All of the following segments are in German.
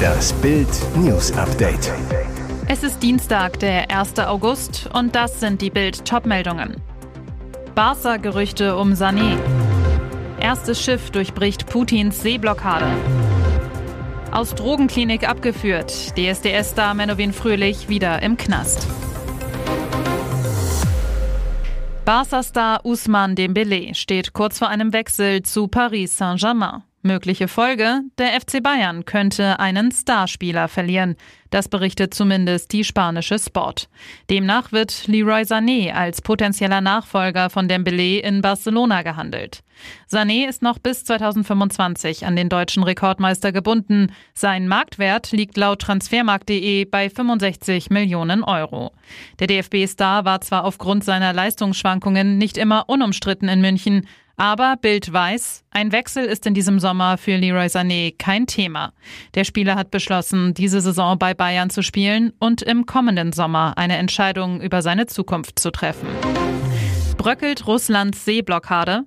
Das Bild News Update. Es ist Dienstag, der 1. August und das sind die Bild Topmeldungen. Barca Gerüchte um Sané. Erstes Schiff durchbricht Putins Seeblockade. Aus Drogenklinik abgeführt. DSDS-Star Menowin Fröhlich wieder im Knast. Barca-Star Usman Dembele steht kurz vor einem Wechsel zu Paris Saint-Germain. Mögliche Folge, der FC Bayern könnte einen Starspieler verlieren. Das berichtet zumindest die spanische Sport. Demnach wird Leroy Sané als potenzieller Nachfolger von Dembélé in Barcelona gehandelt. Sané ist noch bis 2025 an den deutschen Rekordmeister gebunden. Sein Marktwert liegt laut transfermarkt.de bei 65 Millionen Euro. Der DFB-Star war zwar aufgrund seiner Leistungsschwankungen nicht immer unumstritten in München, aber Bild weiß, ein Wechsel ist in diesem Sommer für Leroy Sané kein Thema. Der Spieler hat beschlossen, diese Saison bei Bayern zu spielen und im kommenden Sommer eine Entscheidung über seine Zukunft zu treffen. Bröckelt Russlands Seeblockade?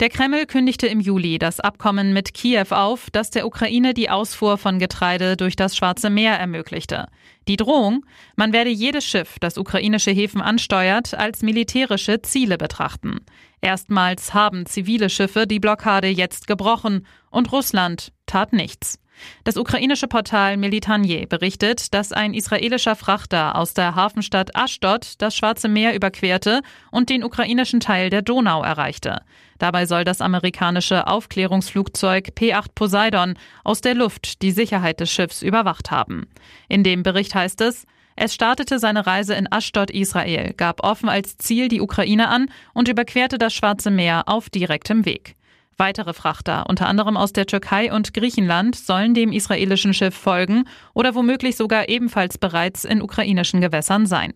Der Kreml kündigte im Juli das Abkommen mit Kiew auf, das der Ukraine die Ausfuhr von Getreide durch das Schwarze Meer ermöglichte. Die Drohung, man werde jedes Schiff, das ukrainische Häfen ansteuert, als militärische Ziele betrachten. Erstmals haben zivile Schiffe die Blockade jetzt gebrochen und Russland tat nichts. Das ukrainische Portal Militanje berichtet, dass ein israelischer Frachter aus der Hafenstadt Ashdod das Schwarze Meer überquerte und den ukrainischen Teil der Donau erreichte. Dabei soll das amerikanische Aufklärungsflugzeug P-8 Poseidon aus der Luft die Sicherheit des Schiffs überwacht haben. In dem Bericht heißt es, es startete seine Reise in Ashdod, Israel, gab offen als Ziel die Ukraine an und überquerte das Schwarze Meer auf direktem Weg. Weitere Frachter, unter anderem aus der Türkei und Griechenland, sollen dem israelischen Schiff folgen oder womöglich sogar ebenfalls bereits in ukrainischen Gewässern sein.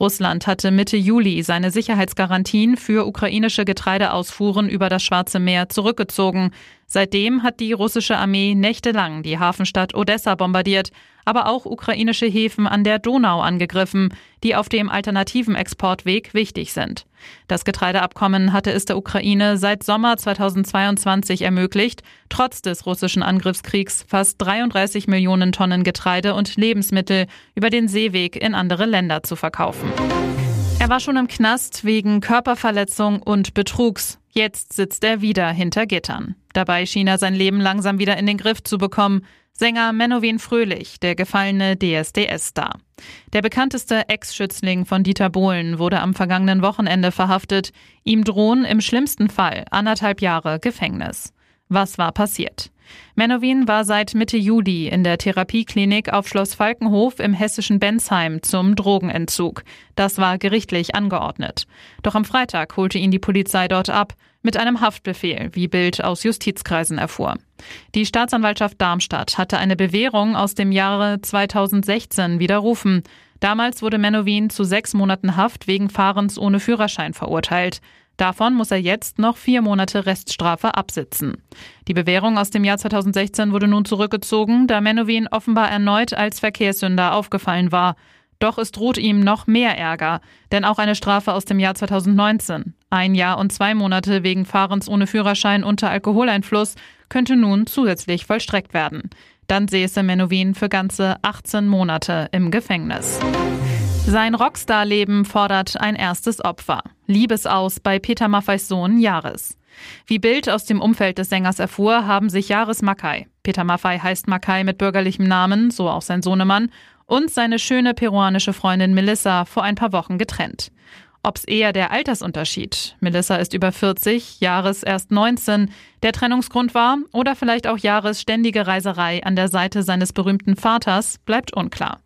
Russland hatte Mitte Juli seine Sicherheitsgarantien für ukrainische Getreideausfuhren über das Schwarze Meer zurückgezogen. Seitdem hat die russische Armee nächtelang die Hafenstadt Odessa bombardiert, aber auch ukrainische Häfen an der Donau angegriffen, die auf dem alternativen Exportweg wichtig sind. Das Getreideabkommen hatte es der Ukraine seit Sommer 2022 ermöglicht, trotz des russischen Angriffskriegs fast 33 Millionen Tonnen Getreide und Lebensmittel über den Seeweg in andere Länder zu verkaufen. Er war schon im Knast wegen Körperverletzung und Betrugs. Jetzt sitzt er wieder hinter Gittern. Dabei schien er sein Leben langsam wieder in den Griff zu bekommen. Sänger Menowin Fröhlich, der gefallene DSDS-Star. Der bekannteste Ex-Schützling von Dieter Bohlen wurde am vergangenen Wochenende verhaftet. Ihm drohen im schlimmsten Fall anderthalb Jahre Gefängnis. Was war passiert? Menowin war seit Mitte Juli in der Therapieklinik auf Schloss Falkenhof im hessischen Bensheim zum Drogenentzug. Das war gerichtlich angeordnet. Doch am Freitag holte ihn die Polizei dort ab mit einem Haftbefehl, wie Bild aus Justizkreisen erfuhr. Die Staatsanwaltschaft Darmstadt hatte eine Bewährung aus dem Jahre 2016 widerrufen. Damals wurde Menowin zu sechs Monaten Haft wegen Fahrens ohne Führerschein verurteilt. Davon muss er jetzt noch vier Monate Reststrafe absitzen. Die Bewährung aus dem Jahr 2016 wurde nun zurückgezogen, da Menowin offenbar erneut als Verkehrssünder aufgefallen war. Doch es droht ihm noch mehr Ärger, denn auch eine Strafe aus dem Jahr 2019, ein Jahr und zwei Monate wegen Fahrens ohne Führerschein unter Alkoholeinfluss, könnte nun zusätzlich vollstreckt werden. Dann säße Menowin für ganze 18 Monate im Gefängnis. Sein Rockstar-Leben fordert ein erstes Opfer. Liebesaus bei Peter Maffeis Sohn Jahres. Wie Bild aus dem Umfeld des Sängers erfuhr, haben sich Jahres Mackay, Peter Maffei heißt Mackay mit bürgerlichem Namen, so auch sein Sohnemann, und seine schöne peruanische Freundin Melissa vor ein paar Wochen getrennt. Ob's eher der Altersunterschied, Melissa ist über 40, Jahres erst 19, der Trennungsgrund war oder vielleicht auch Jahres ständige Reiserei an der Seite seines berühmten Vaters, bleibt unklar.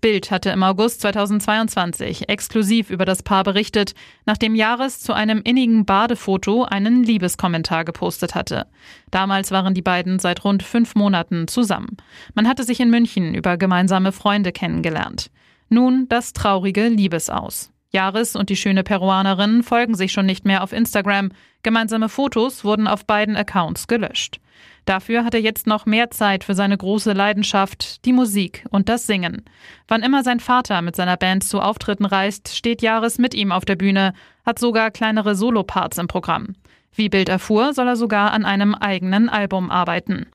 Bild hatte im August 2022 exklusiv über das Paar berichtet, nachdem Jahres zu einem innigen Badefoto einen Liebeskommentar gepostet hatte. Damals waren die beiden seit rund fünf Monaten zusammen. Man hatte sich in München über gemeinsame Freunde kennengelernt. Nun das traurige Liebesaus. Jahres und die schöne Peruanerin folgen sich schon nicht mehr auf Instagram. Gemeinsame Fotos wurden auf beiden Accounts gelöscht. Dafür hat er jetzt noch mehr Zeit für seine große Leidenschaft, die Musik und das Singen. Wann immer sein Vater mit seiner Band zu Auftritten reist, steht Jahres mit ihm auf der Bühne, hat sogar kleinere Soloparts im Programm. Wie Bild erfuhr, soll er sogar an einem eigenen Album arbeiten.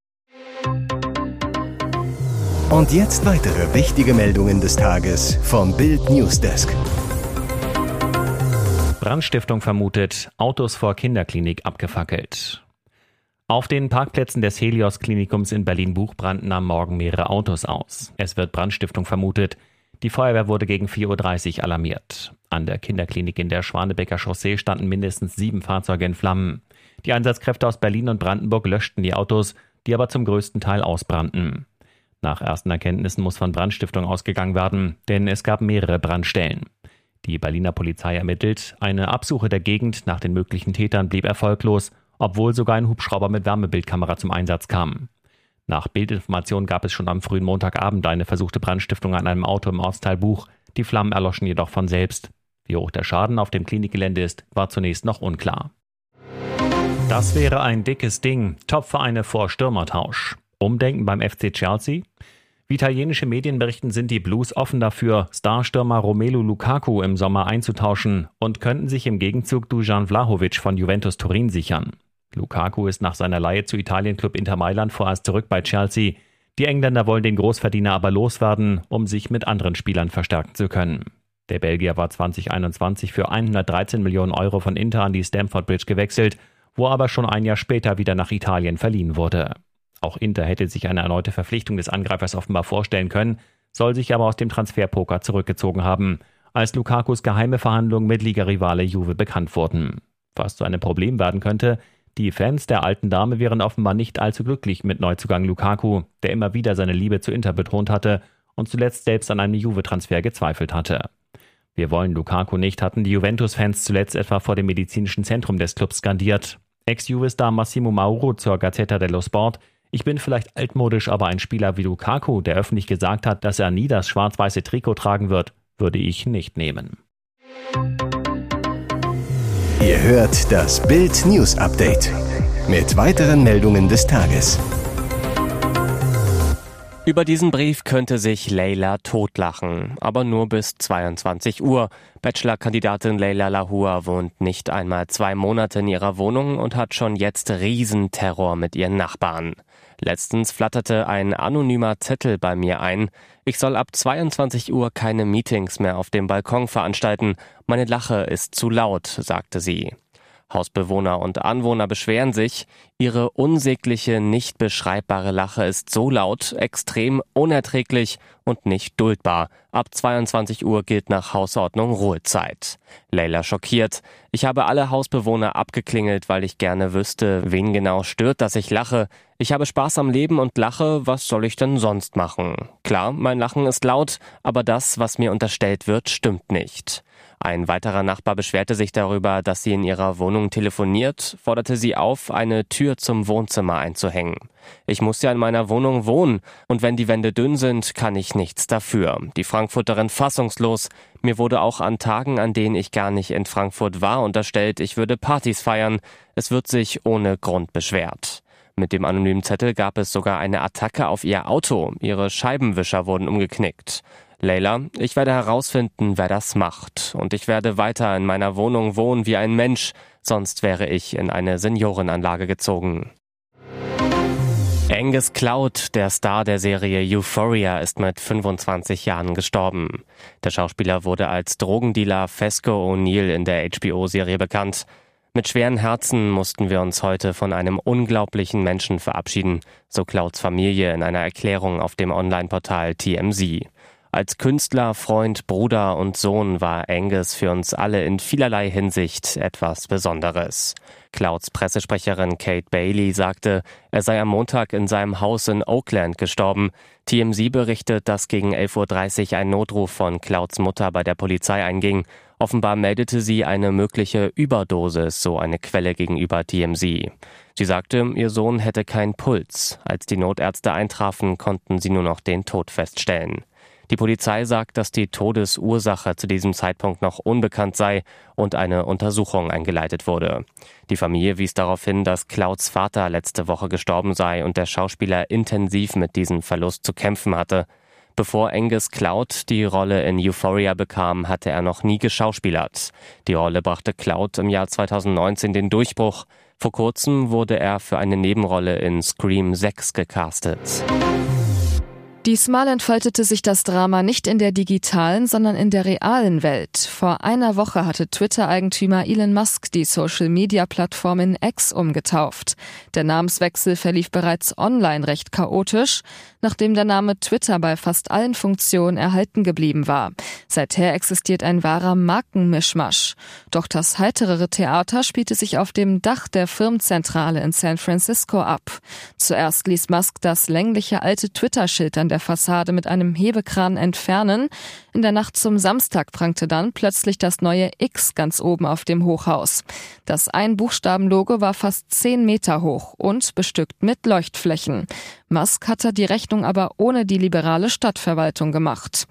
Und jetzt weitere wichtige Meldungen des Tages vom Bild Newsdesk. Brandstiftung vermutet, Autos vor Kinderklinik abgefackelt. Auf den Parkplätzen des Helios Klinikums in Berlin-Buch brannten am Morgen mehrere Autos aus. Es wird Brandstiftung vermutet. Die Feuerwehr wurde gegen 4.30 Uhr alarmiert. An der Kinderklinik in der Schwanebecker Chaussee standen mindestens sieben Fahrzeuge in Flammen. Die Einsatzkräfte aus Berlin und Brandenburg löschten die Autos, die aber zum größten Teil ausbrannten. Nach ersten Erkenntnissen muss von Brandstiftung ausgegangen werden, denn es gab mehrere Brandstellen. Die Berliner Polizei ermittelt, eine Absuche der Gegend nach den möglichen Tätern blieb erfolglos obwohl sogar ein Hubschrauber mit Wärmebildkamera zum Einsatz kam. Nach Bildinformation gab es schon am frühen Montagabend eine versuchte Brandstiftung an einem Auto im Ortsteil Buch. Die Flammen erloschen jedoch von selbst. Wie hoch der Schaden auf dem Klinikgelände ist, war zunächst noch unklar. Das wäre ein dickes Ding. Topvereine vor Stürmertausch. Umdenken beim FC Chelsea? Wie italienische Medien berichten, sind die Blues offen dafür, Starstürmer Romelu Lukaku im Sommer einzutauschen und könnten sich im Gegenzug Dujan Vlahovic von Juventus Turin sichern. Lukaku ist nach seiner Leihe zu Italienklub Inter Mailand vorerst zurück bei Chelsea. Die Engländer wollen den Großverdiener aber loswerden, um sich mit anderen Spielern verstärken zu können. Der Belgier war 2021 für 113 Millionen Euro von Inter an die Stamford Bridge gewechselt, wo aber schon ein Jahr später wieder nach Italien verliehen wurde. Auch Inter hätte sich eine erneute Verpflichtung des Angreifers offenbar vorstellen können, soll sich aber aus dem Transferpoker zurückgezogen haben, als Lukakus geheime Verhandlungen mit Ligarivale Juve bekannt wurden. Was zu einem Problem werden könnte, die Fans der alten Dame wären offenbar nicht allzu glücklich mit Neuzugang Lukaku, der immer wieder seine Liebe zu Inter betont hatte und zuletzt selbst an einem Juve-Transfer gezweifelt hatte. Wir wollen Lukaku nicht, hatten die Juventus-Fans zuletzt etwa vor dem medizinischen Zentrum des Clubs skandiert. Ex-Juve-Star Massimo Mauro zur Gazzetta dello Sport. Ich bin vielleicht altmodisch, aber ein Spieler wie Lukaku, der öffentlich gesagt hat, dass er nie das schwarz-weiße Trikot tragen wird, würde ich nicht nehmen. Ihr hört das Bild News Update mit weiteren Meldungen des Tages. Über diesen Brief könnte sich Leila totlachen, aber nur bis 22 Uhr. Bachelor-Kandidatin Leila Lahua wohnt nicht einmal zwei Monate in ihrer Wohnung und hat schon jetzt Riesenterror mit ihren Nachbarn. Letztens flatterte ein anonymer Zettel bei mir ein. Ich soll ab 22 Uhr keine Meetings mehr auf dem Balkon veranstalten. Meine Lache ist zu laut, sagte sie. Hausbewohner und Anwohner beschweren sich, ihre unsägliche, nicht beschreibbare Lache ist so laut, extrem unerträglich und nicht duldbar. Ab 22 Uhr gilt nach Hausordnung Ruhezeit. Leila schockiert. Ich habe alle Hausbewohner abgeklingelt, weil ich gerne wüsste, wen genau stört, dass ich lache. Ich habe Spaß am Leben und lache, was soll ich denn sonst machen? Klar, mein Lachen ist laut, aber das, was mir unterstellt wird, stimmt nicht. Ein weiterer Nachbar beschwerte sich darüber, dass sie in ihrer Wohnung telefoniert, forderte sie auf, eine Tür zum Wohnzimmer einzuhängen. Ich muss ja in meiner Wohnung wohnen, und wenn die Wände dünn sind, kann ich nichts dafür. Die Frankfurterin fassungslos. Mir wurde auch an Tagen, an denen ich gar nicht in Frankfurt war, unterstellt, ich würde Partys feiern. Es wird sich ohne Grund beschwert. Mit dem anonymen Zettel gab es sogar eine Attacke auf ihr Auto. Ihre Scheibenwischer wurden umgeknickt. Leila, ich werde herausfinden, wer das macht. Und ich werde weiter in meiner Wohnung wohnen wie ein Mensch, sonst wäre ich in eine Seniorenanlage gezogen. Angus Cloud, der Star der Serie Euphoria, ist mit 25 Jahren gestorben. Der Schauspieler wurde als Drogendealer Fesco O'Neill in der HBO-Serie bekannt. Mit schweren Herzen mussten wir uns heute von einem unglaublichen Menschen verabschieden, so Clouds Familie in einer Erklärung auf dem Online-Portal TMZ. Als Künstler, Freund, Bruder und Sohn war Angus für uns alle in vielerlei Hinsicht etwas Besonderes. Clouds Pressesprecherin Kate Bailey sagte, er sei am Montag in seinem Haus in Oakland gestorben. TMZ berichtet, dass gegen 11.30 Uhr ein Notruf von Clouds Mutter bei der Polizei einging. Offenbar meldete sie eine mögliche Überdosis, so eine Quelle gegenüber TMZ. Sie sagte, ihr Sohn hätte keinen Puls. Als die Notärzte eintrafen, konnten sie nur noch den Tod feststellen. Die Polizei sagt, dass die Todesursache zu diesem Zeitpunkt noch unbekannt sei und eine Untersuchung eingeleitet wurde. Die Familie wies darauf hin, dass Clouds Vater letzte Woche gestorben sei und der Schauspieler intensiv mit diesem Verlust zu kämpfen hatte. Bevor Angus Cloud die Rolle in Euphoria bekam, hatte er noch nie geschauspielert. Die Rolle brachte Cloud im Jahr 2019 den Durchbruch. Vor kurzem wurde er für eine Nebenrolle in Scream 6 gecastet. Diesmal entfaltete sich das Drama nicht in der digitalen, sondern in der realen Welt. Vor einer Woche hatte Twitter-Eigentümer Elon Musk die Social-Media-Plattform in X umgetauft. Der Namenswechsel verlief bereits online recht chaotisch, nachdem der Name Twitter bei fast allen Funktionen erhalten geblieben war. Seither existiert ein wahrer Markenmischmasch. Doch das heiterere Theater spielte sich auf dem Dach der Firmenzentrale in San Francisco ab. Zuerst ließ Musk das längliche alte Twitter-Schild an der Fassade mit einem Hebekran entfernen. In der Nacht zum Samstag prangte dann plötzlich das neue X ganz oben auf dem Hochhaus. Das Ein-Buchstaben-Logo war fast zehn Meter hoch und bestückt mit Leuchtflächen. Musk hatte die Rechnung aber ohne die liberale Stadtverwaltung gemacht.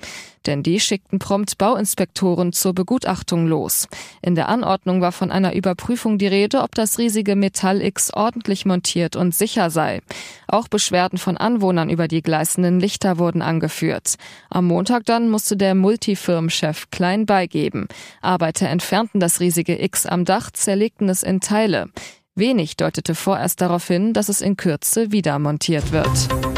Denn die schickten prompt Bauinspektoren zur Begutachtung los. In der Anordnung war von einer Überprüfung die Rede, ob das riesige Metall X ordentlich montiert und sicher sei. Auch Beschwerden von Anwohnern über die gleißenden Lichter wurden angeführt. Am Montag dann musste der Multifirmenchef klein beigeben. Arbeiter entfernten das riesige X am Dach, zerlegten es in Teile. Wenig deutete vorerst darauf hin, dass es in Kürze wieder montiert wird.